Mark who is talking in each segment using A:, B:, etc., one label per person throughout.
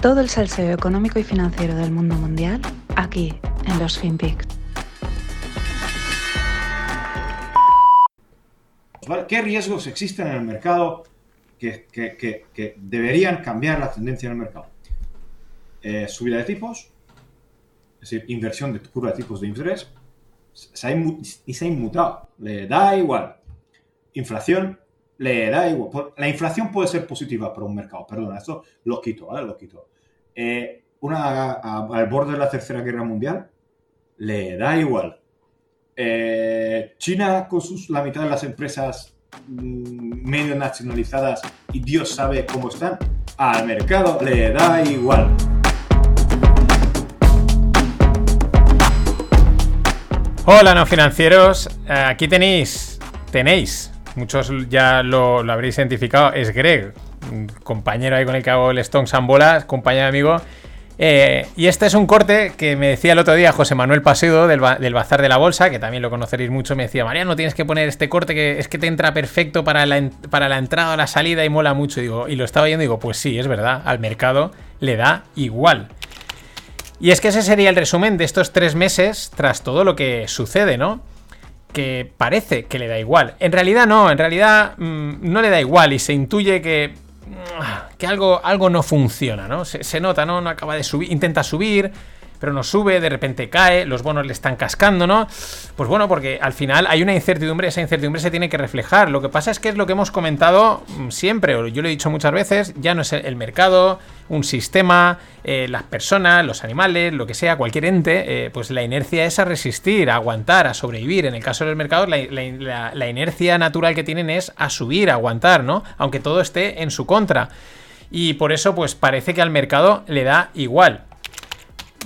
A: Todo el salseo económico y financiero del mundo mundial aquí en los FinPix.
B: ¿Qué riesgos existen en el mercado que, deberían cambiar la tendencia en el mercado? Eh, subida de tipos, es decir, inversión de curva de tipos de interés, y se ha inmutado, le da igual. Inflación, le da igual. La inflación puede ser positiva para un mercado, perdona, esto lo quito, ¿vale? Lo quito. Eh, una al borde de la Tercera Guerra Mundial, le da igual. Eh, China con sus, la mitad de las empresas mm, medio nacionalizadas y Dios sabe cómo están, al mercado le da igual.
C: Hola no financieros, aquí tenéis, tenéis, muchos ya lo, habréis identificado, es Greg, compañero ahí con el que hago el Stone Sambola, compañero amigo. Eh, y este es un corte que me decía el otro día José Manuel Paseo del, Bazar de la Bolsa, que también lo conoceréis mucho, me decía, Mariano, tienes que poner este corte que es que te entra perfecto para la, para la entrada o la salida y mola mucho. Y, digo, y lo estaba viendo y digo, pues sí, es verdad, al mercado le da igual. Y es que ese sería el resumen de estos tres meses tras todo lo que sucede, ¿no? Que parece que le da igual. En realidad no, en realidad mm, no le da igual y se intuye que, que algo, algo no funciona, ¿no? Se, nota, ¿no? No acaba de subir, intenta subir, pero no sube, de repente cae, los bonos le están cascando, ¿no? Pues bueno, porque al final hay una incertidumbre, esa incertidumbre se tiene que reflejar. Lo que pasa es que es lo que hemos comentado mm, siempre, o yo lo he dicho muchas veces, ya no es el mercado, un sistema, eh, las personas, los animales, lo que sea, cualquier ente, eh, pues la inercia es a resistir, a aguantar, a sobrevivir. En el caso del mercado, la, la inercia natural que tienen es a subir, a aguantar, ¿no? Aunque todo esté en su contra. Y por eso, pues parece que al mercado le da igual.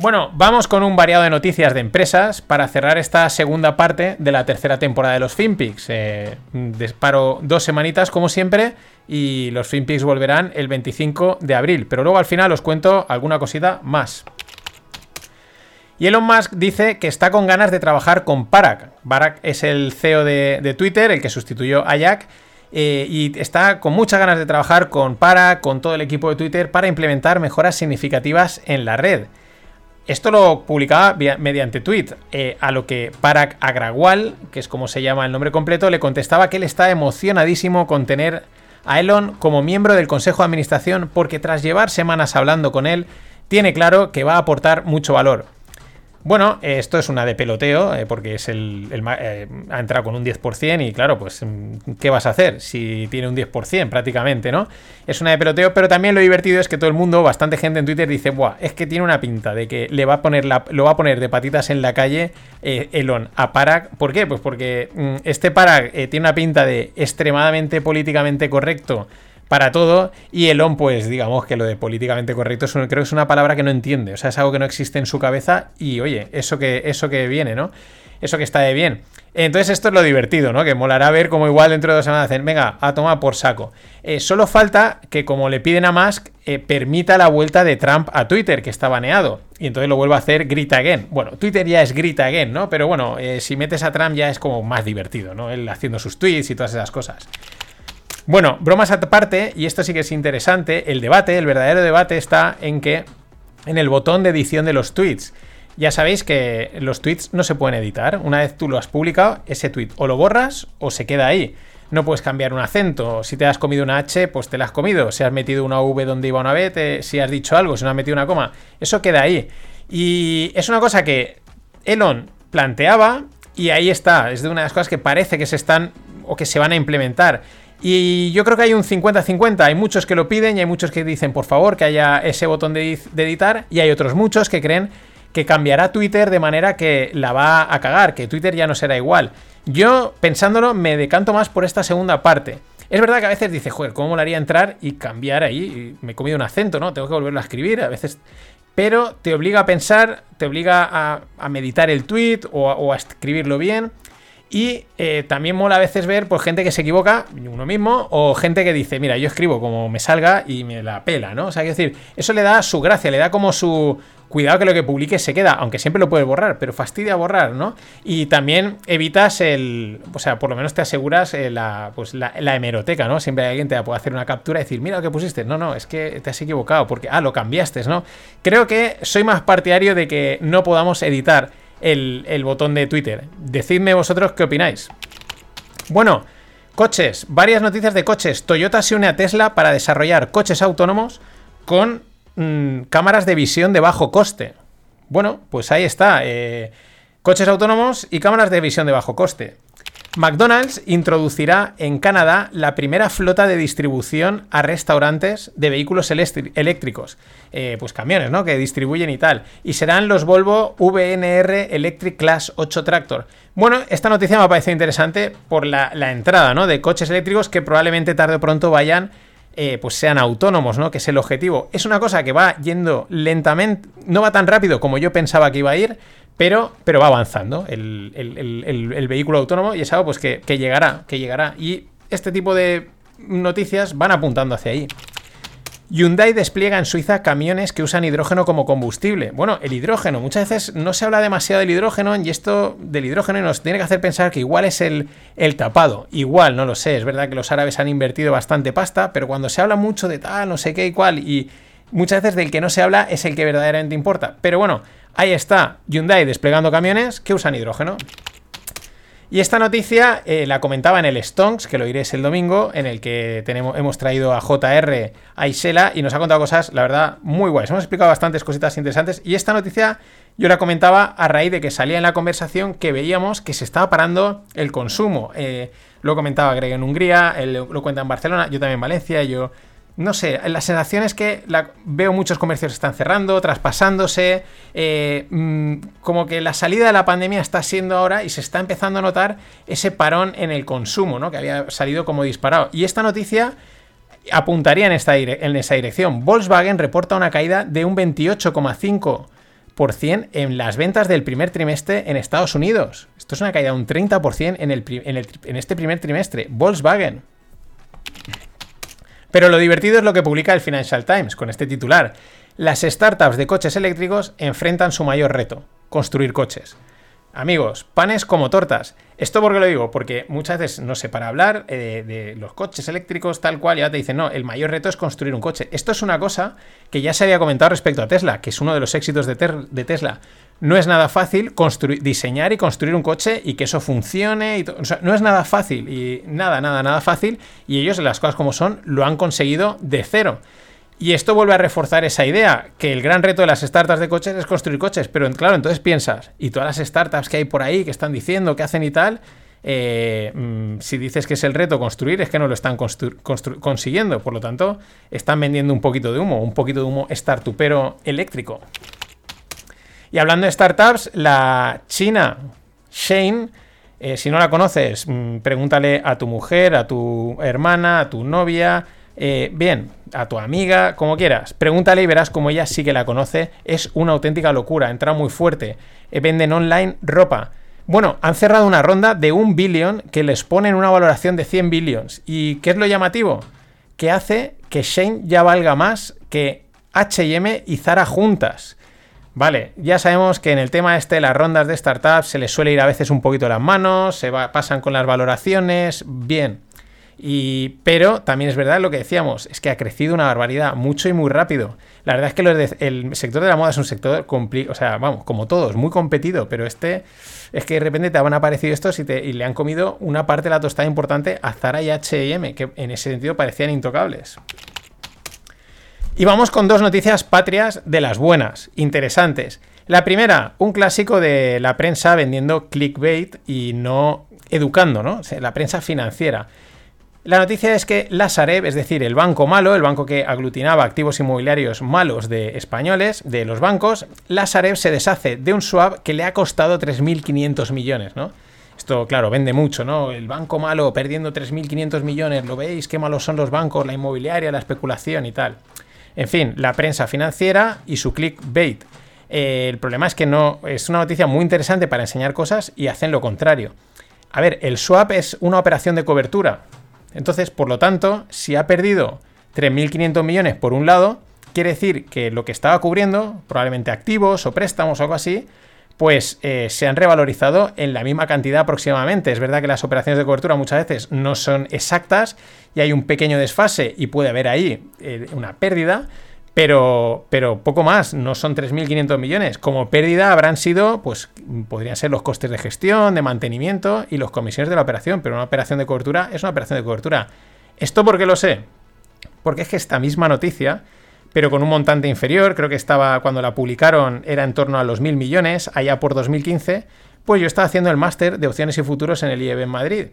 C: Bueno, vamos con un variado de noticias de empresas para cerrar esta segunda parte de la tercera temporada de los FinPix. Eh, disparo dos semanitas como siempre y los FinPix volverán el 25 de abril. Pero luego al final os cuento alguna cosita más. Y Elon Musk dice que está con ganas de trabajar con Parag. Parag es el CEO de, Twitter, el que sustituyó a Jack. Eh, y está con muchas ganas de trabajar con Parag, con todo el equipo de Twitter, para implementar mejoras significativas en la red. Esto lo publicaba mediante tweet, eh, a lo que Parag Agrawal, que es como se llama el nombre completo, le contestaba que él está emocionadísimo con tener a Elon como miembro del Consejo de Administración porque tras llevar semanas hablando con él, tiene claro que va a aportar mucho valor. Bueno, esto es una de peloteo, eh, porque es el, eh, ha entrado con un 10% y claro, pues mm, ¿qué vas a hacer si tiene un 10% prácticamente, ¿no? Es una de peloteo, pero también lo divertido es que todo el mundo, bastante gente en Twitter dice, Buah, es que tiene una pinta de que le va a poner la, lo va a poner de patitas en la calle eh, Elon a Parag. ¿Por qué? Pues porque mm, este Parag tiene una pinta de extremadamente políticamente correcto para todo. Y Elon, pues digamos que lo de políticamente correcto creo que es una palabra que no entiende. O sea, es algo que no existe en su cabeza. Y oye, eso que, eso que viene, ¿no? Eso que está de bien. Entonces, esto es lo divertido, ¿no? Que molará ver cómo igual dentro de dos semanas hacen, venga, a tomar por saco. Eh, solo falta que, como le piden a Musk, eh, permita la vuelta de Trump a Twitter, que está baneado. Y entonces lo vuelva a hacer Grit Again. Bueno, Twitter ya es Grit Again, ¿no? Pero bueno, eh, si metes a Trump ya es como más divertido, ¿no? Él haciendo sus tweets y todas esas cosas. Bueno, bromas aparte, y esto sí que es interesante, el debate, el verdadero debate está en que en el botón de edición de los tweets. Ya sabéis que los tweets no se pueden editar. Una vez tú lo has publicado, ese tweet o lo borras o se queda ahí. No puedes cambiar un acento. Si te has comido una H, pues te la has comido. Si has metido una V donde iba una B, si has dicho algo, si no has metido una coma, eso queda ahí. Y es una cosa que Elon planteaba y ahí está. Es de una de las cosas que parece que se están o que se van a implementar. Y yo creo que hay un 50-50. Hay muchos que lo piden y hay muchos que dicen, por favor, que haya ese botón de, editar. Y hay otros muchos que creen que cambiará Twitter de manera que la va a cagar, que Twitter ya no será igual. Yo, pensándolo, me decanto más por esta segunda parte. Es verdad que a veces dice, joder, ¿cómo haría entrar y cambiar ahí? me he comido un acento, ¿no? Tengo que volverlo a escribir, a veces. Pero te obliga a pensar, te obliga a, meditar el tweet o a escribirlo bien. Y eh, también mola a veces ver pues, gente que se equivoca, uno mismo, o gente que dice, mira, yo escribo como me salga y me la pela, ¿no? O sea, es decir, eso le da su gracia, le da como su... cuidado que lo que publiques se queda, aunque siempre lo puedes borrar, pero fastidia borrar, ¿no? Y también evitas el, o sea, por lo menos te aseguras eh, la, pues la, hemeroteca, ¿no? Siempre alguien te puede hacer una captura y decir, mira lo que pusiste, no, no, es que te has equivocado, porque, ah, lo cambiaste, ¿no? Creo que soy más partidario de que no podamos editar el, botón de Twitter. Decidme vosotros qué opináis. Bueno, coches, varias noticias de coches. Toyota se une a Tesla para desarrollar coches autónomos con mm, cámaras de visión de bajo coste. Bueno, pues ahí está. Eh, coches autónomos y cámaras de visión de bajo coste. McDonald's introducirá en Canadá la primera flota de distribución a restaurantes de vehículos eléctricos, eh, pues camiones, ¿no? Que distribuyen y tal. Y serán los Volvo VNR Electric Class 8 Tractor. Bueno, esta noticia me parece interesante por la, la entrada, ¿no? De coches eléctricos que probablemente tarde o pronto vayan eh, pues sean autónomos, ¿no? Que es el objetivo. Es una cosa que va yendo lentamente, no va tan rápido como yo pensaba que iba a ir, pero, pero va avanzando el, vehículo autónomo y es algo pues que, llegará, que llegará. Y este tipo de noticias van apuntando hacia ahí. Hyundai despliega en Suiza camiones que usan hidrógeno como combustible. Bueno, el hidrógeno, muchas veces no se habla demasiado del hidrógeno y esto del hidrógeno nos tiene que hacer pensar que igual es el, el tapado. Igual, no lo sé, es verdad que los árabes han invertido bastante pasta, pero cuando se habla mucho de tal, no sé qué y cual, y muchas veces del que no se habla es el que verdaderamente importa. Pero bueno, ahí está Hyundai desplegando camiones que usan hidrógeno. Y esta noticia eh, la comentaba en el Stonks, que lo iréis el domingo, en el que tenemos, hemos traído a JR a Isela y nos ha contado cosas, la verdad, muy guays. Hemos explicado bastantes cositas interesantes. Y esta noticia yo la comentaba a raíz de que salía en la conversación que veíamos que se estaba parando el consumo. Eh, lo comentaba Greg en Hungría, él lo cuenta en Barcelona, yo también en Valencia, yo no sé, la sensación es que veo muchos comercios están cerrando, traspasándose, eh, mm, como que la salida de la pandemia está siendo ahora y se está empezando a notar ese parón en el consumo, ¿no? Que había salido como disparado. Y esta noticia apuntaría en, esta esa dirección. Volkswagen reporta una caída de un 28,5% en las ventas del primer trimestre en Estados Unidos. Esto es una caída de un 30% en, en este primer trimestre. Volkswagen. Pero lo divertido es lo que publica el Financial Times con este titular. Las startups de coches eléctricos enfrentan su mayor reto, construir coches. Amigos, panes como tortas. ¿Esto por qué lo digo? Porque muchas veces, no sé, para hablar eh, de los coches eléctricos tal cual, ya te dicen, no, el mayor reto es construir un coche. Esto es una cosa que ya se había comentado respecto a Tesla, que es uno de los éxitos de Tesla no es nada fácil diseñar y construir un coche y que eso funcione. Y no es nada fácil y nada, nada, nada fácil. Y ellos, las cosas como son, lo han conseguido de cero. Y esto vuelve a reforzar esa idea, que el gran reto de las startups de coches es construir coches. Pero claro, entonces piensas, y todas las startups que hay por ahí, que están diciendo, que hacen y tal, eh, mm, si dices que es el reto construir, es que no lo están consiguiendo. Por lo tanto, están vendiendo un poquito de humo, un poquito de humo startupero eléctrico. Y hablando de startups, la China Shane, eh, si no la conoces, mm, pregúntale a tu mujer, a tu hermana, a tu novia, eh, bien, a tu amiga, como quieras. Pregúntale y verás como ella sí que la conoce. Es una auténtica locura, entra muy fuerte. Eh, venden online ropa. Bueno, han cerrado una ronda de un billón que les ponen una valoración de 100 billions. ¿Y qué es lo llamativo? Que hace que Shane ya valga más que HM y Zara juntas. Vale, ya sabemos que en el tema este, las rondas de startups, se les suele ir a veces un poquito las manos, se pasan con las valoraciones, bien. Y, pero también es verdad lo que decíamos, es que ha crecido una barbaridad, mucho y muy rápido. La verdad es que el sector de la moda es un sector, o sea, vamos, como todos, muy competido, pero este es que de repente te han aparecido estos y, y le han comido una parte de la tostada importante a Zara y H&M, que en ese sentido parecían intocables. Y vamos con dos noticias patrias de las buenas, interesantes. La primera, un clásico de la prensa vendiendo clickbait y no educando, ¿no? la prensa financiera. La noticia es que la Sareb, es decir, el banco malo, el banco que aglutinaba activos inmobiliarios malos de españoles, de los bancos, la Sareb se deshace de un swap que le ha costado 3.500 millones, ¿no? Esto, claro, vende mucho, ¿no? El banco malo perdiendo 3.500 millones, ¿lo veis? Qué malos son los bancos, la inmobiliaria, la especulación y tal. En fin, la prensa financiera y su clickbait. Eh, el problema es que no es una noticia muy interesante para enseñar cosas y hacen lo contrario. A ver, el swap es una operación de cobertura. Entonces, por lo tanto, si ha perdido 3.500 millones por un lado, quiere decir que lo que estaba cubriendo, probablemente activos o préstamos o algo así, pues eh, se han revalorizado en la misma cantidad aproximadamente. Es verdad que las operaciones de cobertura muchas veces no son exactas y hay un pequeño desfase y puede haber ahí eh, una pérdida, pero, pero poco más, no son 3.500 millones. Como pérdida habrán sido, pues podrían ser los costes de gestión, de mantenimiento y los comisiones de la operación, pero una operación de cobertura es una operación de cobertura. ¿Esto por qué lo sé? Porque es que esta misma noticia pero con un montante inferior, creo que estaba cuando la publicaron era en torno a los mil millones, allá por 2015, pues yo estaba haciendo el máster de opciones y futuros en el IEB en Madrid.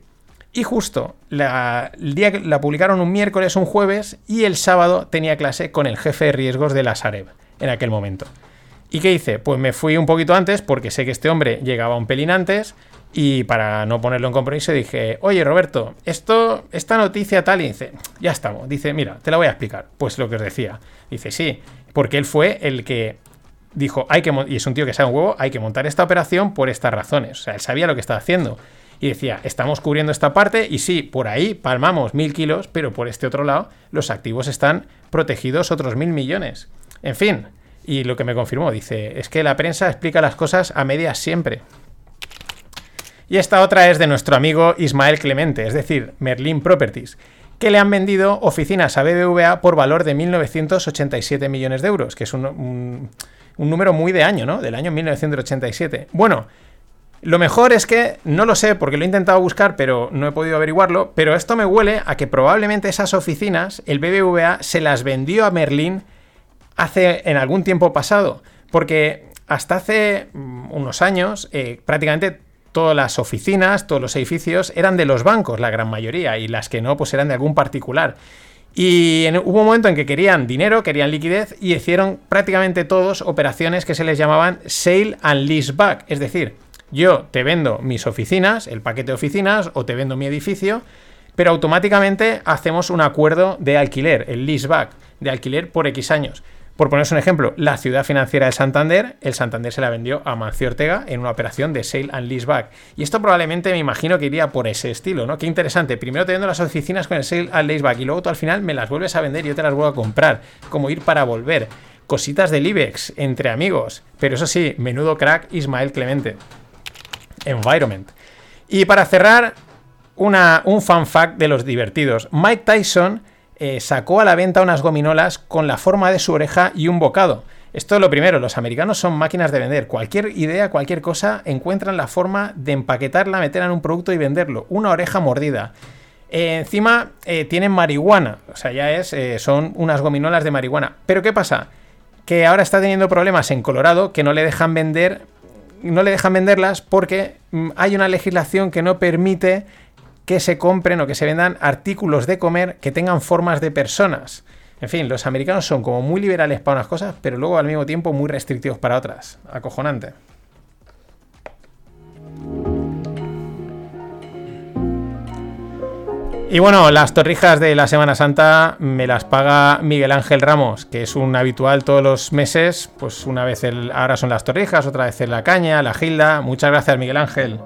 C: Y justo la, el día que la publicaron un miércoles, un jueves, y el sábado tenía clase con el jefe de riesgos de la Sareb en aquel momento. ¿Y qué hice? Pues me fui un poquito antes porque sé que este hombre llegaba un pelín antes y para no ponerlo en compromiso dije, oye Roberto, esto, esta noticia tal, y dice, ya estamos. Dice, mira, te la voy a explicar. Pues lo que os decía. Dice, sí, porque él fue el que dijo, hay que, y es un tío que sabe un huevo, hay que montar esta operación por estas razones. O sea, él sabía lo que estaba haciendo. Y decía, estamos cubriendo esta parte y sí, por ahí palmamos mil kilos, pero por este otro lado los activos están protegidos otros mil millones. En fin, y lo que me confirmó, dice, es que la prensa explica las cosas a medias siempre. Y esta otra es de nuestro amigo Ismael Clemente, es decir, Merlin Properties, que le han vendido oficinas a BBVA por valor de 1.987 millones de euros, que es un, número muy de año, ¿no? Del año 1987. Bueno, lo mejor es que no lo sé porque lo he intentado buscar, pero no he podido averiguarlo. Pero esto me huele a que probablemente esas oficinas, el BBVA se las vendió a Merlin hace en algún tiempo pasado. Porque hasta hace mm, unos años, eh, prácticamente todas las oficinas, todos los edificios eran de los bancos, la gran mayoría, y las que no, pues eran de algún particular. Y hubo un momento en que querían dinero, querían liquidez y hicieron prácticamente todos operaciones que se les llamaban sale and lease back. Es decir, yo te vendo mis oficinas, el paquete de oficinas, o te vendo mi edificio, pero automáticamente hacemos un acuerdo de alquiler, el lease back, de alquiler por X años. Por poneros un ejemplo, la ciudad financiera de Santander, el Santander se la vendió a Mancio Ortega en una operación de sale and leaseback. Y esto probablemente me imagino que iría por ese estilo, ¿no? Qué interesante. Primero te vendo las oficinas con el sale and leaseback y luego tú al final me las vuelves a vender y yo te las vuelvo a comprar. Como ir para volver. Cositas del IBEX, entre amigos. Pero eso sí, menudo crack Ismael Clemente. Environment. Y para cerrar, una, un fan fact de los divertidos. Mike Tyson eh, sacó a la venta unas gominolas con la forma de su oreja y un bocado. Esto es lo primero, los americanos son máquinas de vender. Cualquier idea, cualquier cosa, encuentran la forma de empaquetarla, meterla en un producto y venderlo. Una oreja mordida. Eh, encima eh, tienen marihuana, o sea, ya es, son unas gominolas de marihuana. Pero ¿qué pasa? Que ahora está teniendo problemas en Colorado que no le dejan vender, no le dejan venderlas porque mm, hay una legislación que no permite que se compren o que se vendan artículos de comer que tengan formas de personas. En fin, los americanos son como muy liberales para unas cosas, pero luego al mismo tiempo muy restrictivos para otras. Acojonante. Y bueno, las torrijas de la Semana Santa me las paga Miguel Ángel Ramos, que es un habitual todos los meses. Pues una vez el, ahora son las torrijas, otra vez la caña, la gilda. Muchas gracias, Miguel Ángel.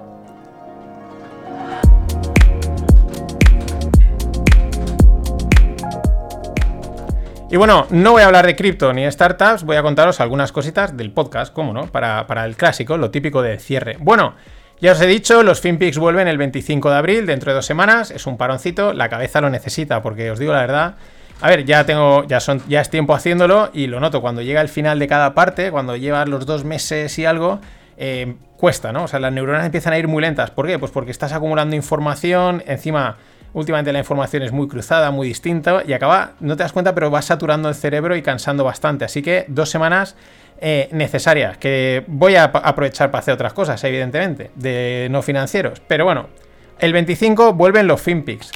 C: Y bueno, no voy a hablar de cripto ni de startups, voy a contaros algunas cositas del podcast, ¿cómo no? Para, el clásico, lo típico de cierre. Bueno, ya os he dicho, los FinPix vuelven el 25 de abril, dentro de dos semanas, es un paroncito, la cabeza lo necesita, porque os digo la verdad, a ver, ya tengo, ya son, ya es tiempo haciéndolo y lo noto, cuando llega el final de cada parte, cuando llevas los dos meses y algo, eh, cuesta, ¿no? O sea, las neuronas empiezan a ir muy lentas. ¿Por qué? Pues porque estás acumulando información, encima Últimamente la información es muy cruzada, muy distinta y acaba, no te das cuenta, pero va saturando el cerebro y cansando bastante. Así que dos semanas eh, necesarias, que voy a aprovechar para hacer otras cosas, evidentemente, de no financieros. Pero bueno, el 25 vuelven los FinPix.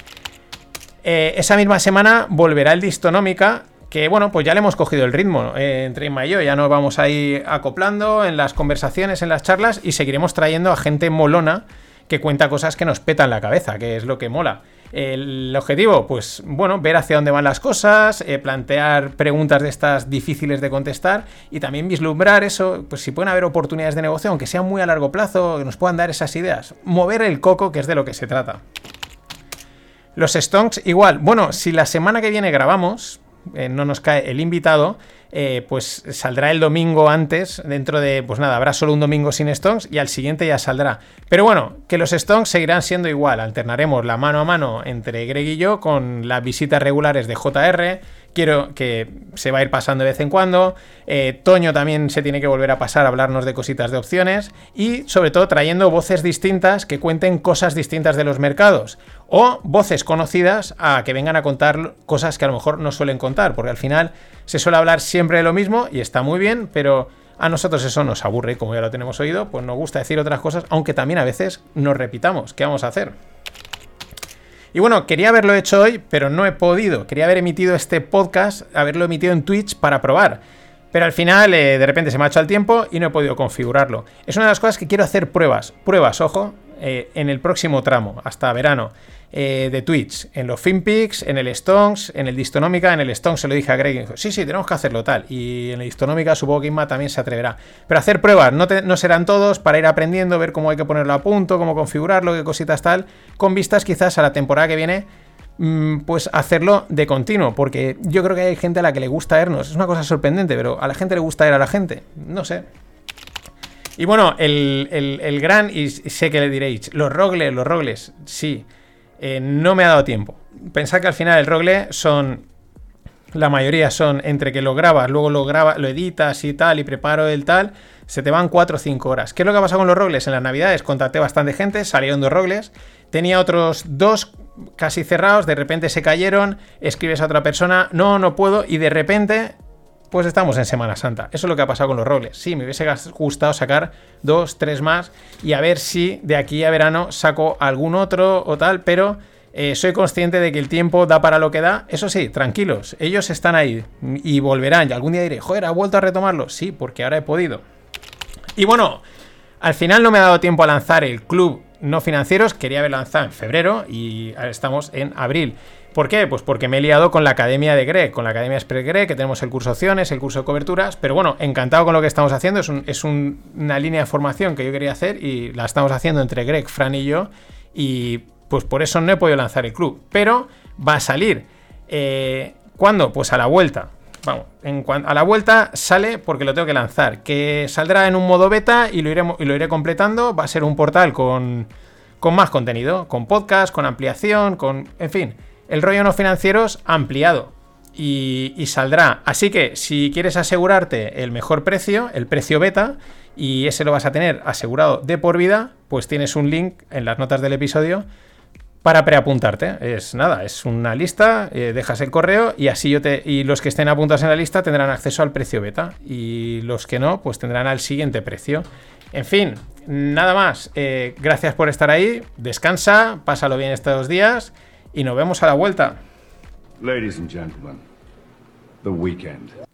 C: Eh, esa misma semana volverá el Distonómica, que bueno, pues ya le hemos cogido el ritmo eh, entre Inma y yo, ya nos vamos a acoplando en las conversaciones, en las charlas y seguiremos trayendo a gente molona que cuenta cosas que nos petan la cabeza, que es lo que mola. El objetivo, pues bueno, ver hacia dónde van las cosas, eh, plantear preguntas de estas difíciles de contestar y también vislumbrar eso, pues si pueden haber oportunidades de negocio, aunque sean muy a largo plazo, que nos puedan dar esas ideas. Mover el coco, que es de lo que se trata. Los stonks, igual. Bueno, si la semana que viene grabamos, eh, no nos cae el invitado, eh, pues saldrá el domingo antes, dentro de, pues nada, habrá solo un domingo sin Stones y al siguiente ya saldrá. Pero bueno, que los Stones seguirán siendo igual, alternaremos la mano a mano entre Greg y yo con las visitas regulares de JR, quiero que se va a ir pasando de vez en cuando. Eh, Toño también se tiene que volver a pasar a hablarnos de cositas de opciones y sobre todo trayendo voces distintas que cuenten cosas distintas de los mercados o voces conocidas a que vengan a contar cosas que a lo mejor no suelen contar, porque al final se suele hablar siempre de lo mismo y está muy bien, pero a nosotros eso nos aburre, como ya lo tenemos oído, pues nos gusta decir otras cosas, aunque también a veces nos repitamos. ¿Qué vamos a hacer? Y bueno, quería haberlo hecho hoy, pero no he podido. Quería haber emitido este podcast, haberlo emitido en Twitch para probar. Pero al final, eh, de repente se me ha hecho el tiempo y no he podido configurarlo. Es una de las cosas que quiero hacer pruebas. Pruebas, ojo, eh, en el próximo tramo, hasta verano. Eh, de Twitch, en los FinPix, en el Stones, en el Distonómica, en el Stones se lo dije a Greg y dijo, sí, sí, tenemos que hacerlo tal. Y en el Distonómica supongo que Inma también se atreverá. Pero hacer pruebas, no, no serán todos, para ir aprendiendo, ver cómo hay que ponerlo a punto, cómo configurarlo, qué cositas tal, con vistas quizás a la temporada que viene mm, pues hacerlo de continuo, porque yo creo que hay gente a la que le gusta vernos. Es una cosa sorprendente, pero a la gente le gusta ver a la gente. No sé. Y bueno, el, gran, y sé que le diréis, los rogles, los rogles, sí. Eh, no me ha dado tiempo. Pensad que al final el rogle son. La mayoría son entre que lo grabas, luego lo grabas, lo editas y tal, y preparo el tal, se te van 4 o 5 horas. ¿Qué es lo que ha pasado con los rogles? En las navidades contacté bastante gente, salieron dos rogles, tenía otros dos casi cerrados, de repente se cayeron, escribes a otra persona, no, no puedo, y de repente pues estamos en Semana Santa. Eso es lo que ha pasado con los roles. Sí, me hubiese gustado sacar dos, tres más y a ver si de aquí a verano saco algún otro o tal, pero eh, soy consciente de que el tiempo da para lo que da. Eso sí, tranquilos, ellos están ahí y volverán. Y algún día diré, joder, ¿ha vuelto a retomarlo? Sí, porque ahora he podido. Y bueno, al final no me ha dado tiempo a lanzar el club no financieros. Quería haber lanzado en febrero y estamos en abril. ¿Por qué? Pues porque me he liado con la academia de Greg, con la academia Express Greg, que tenemos el curso opciones, el curso de coberturas, pero bueno, encantado con lo que estamos haciendo, es, una línea de formación que yo quería hacer y la estamos haciendo entre Greg, Fran y yo, y pues por eso no he podido lanzar el club, pero va a salir. Eh, ¿Cuándo? Pues a la vuelta. Vamos, a la vuelta sale porque lo tengo que lanzar, que saldrá en un modo beta y lo, iré, y lo iré completando, va a ser un portal con, con más contenido, con podcast, con ampliación, con... en fin el rollo no financieros ampliado y, saldrá. Así que si quieres asegurarte el mejor precio, el precio beta, y ese lo vas a tener asegurado de por vida, pues tienes un link en las notas del episodio para preapuntarte. Es nada, es una lista, eh, dejas el correo y así yo te. Y los que estén apuntados en la lista tendrán acceso al precio beta. Y los que no, pues tendrán al siguiente precio. En fin, nada más. Eh, gracias por estar ahí. Descansa, pásalo bien estos días y nos vemos a la vuelta. Ladies and gentlemen, the weekend.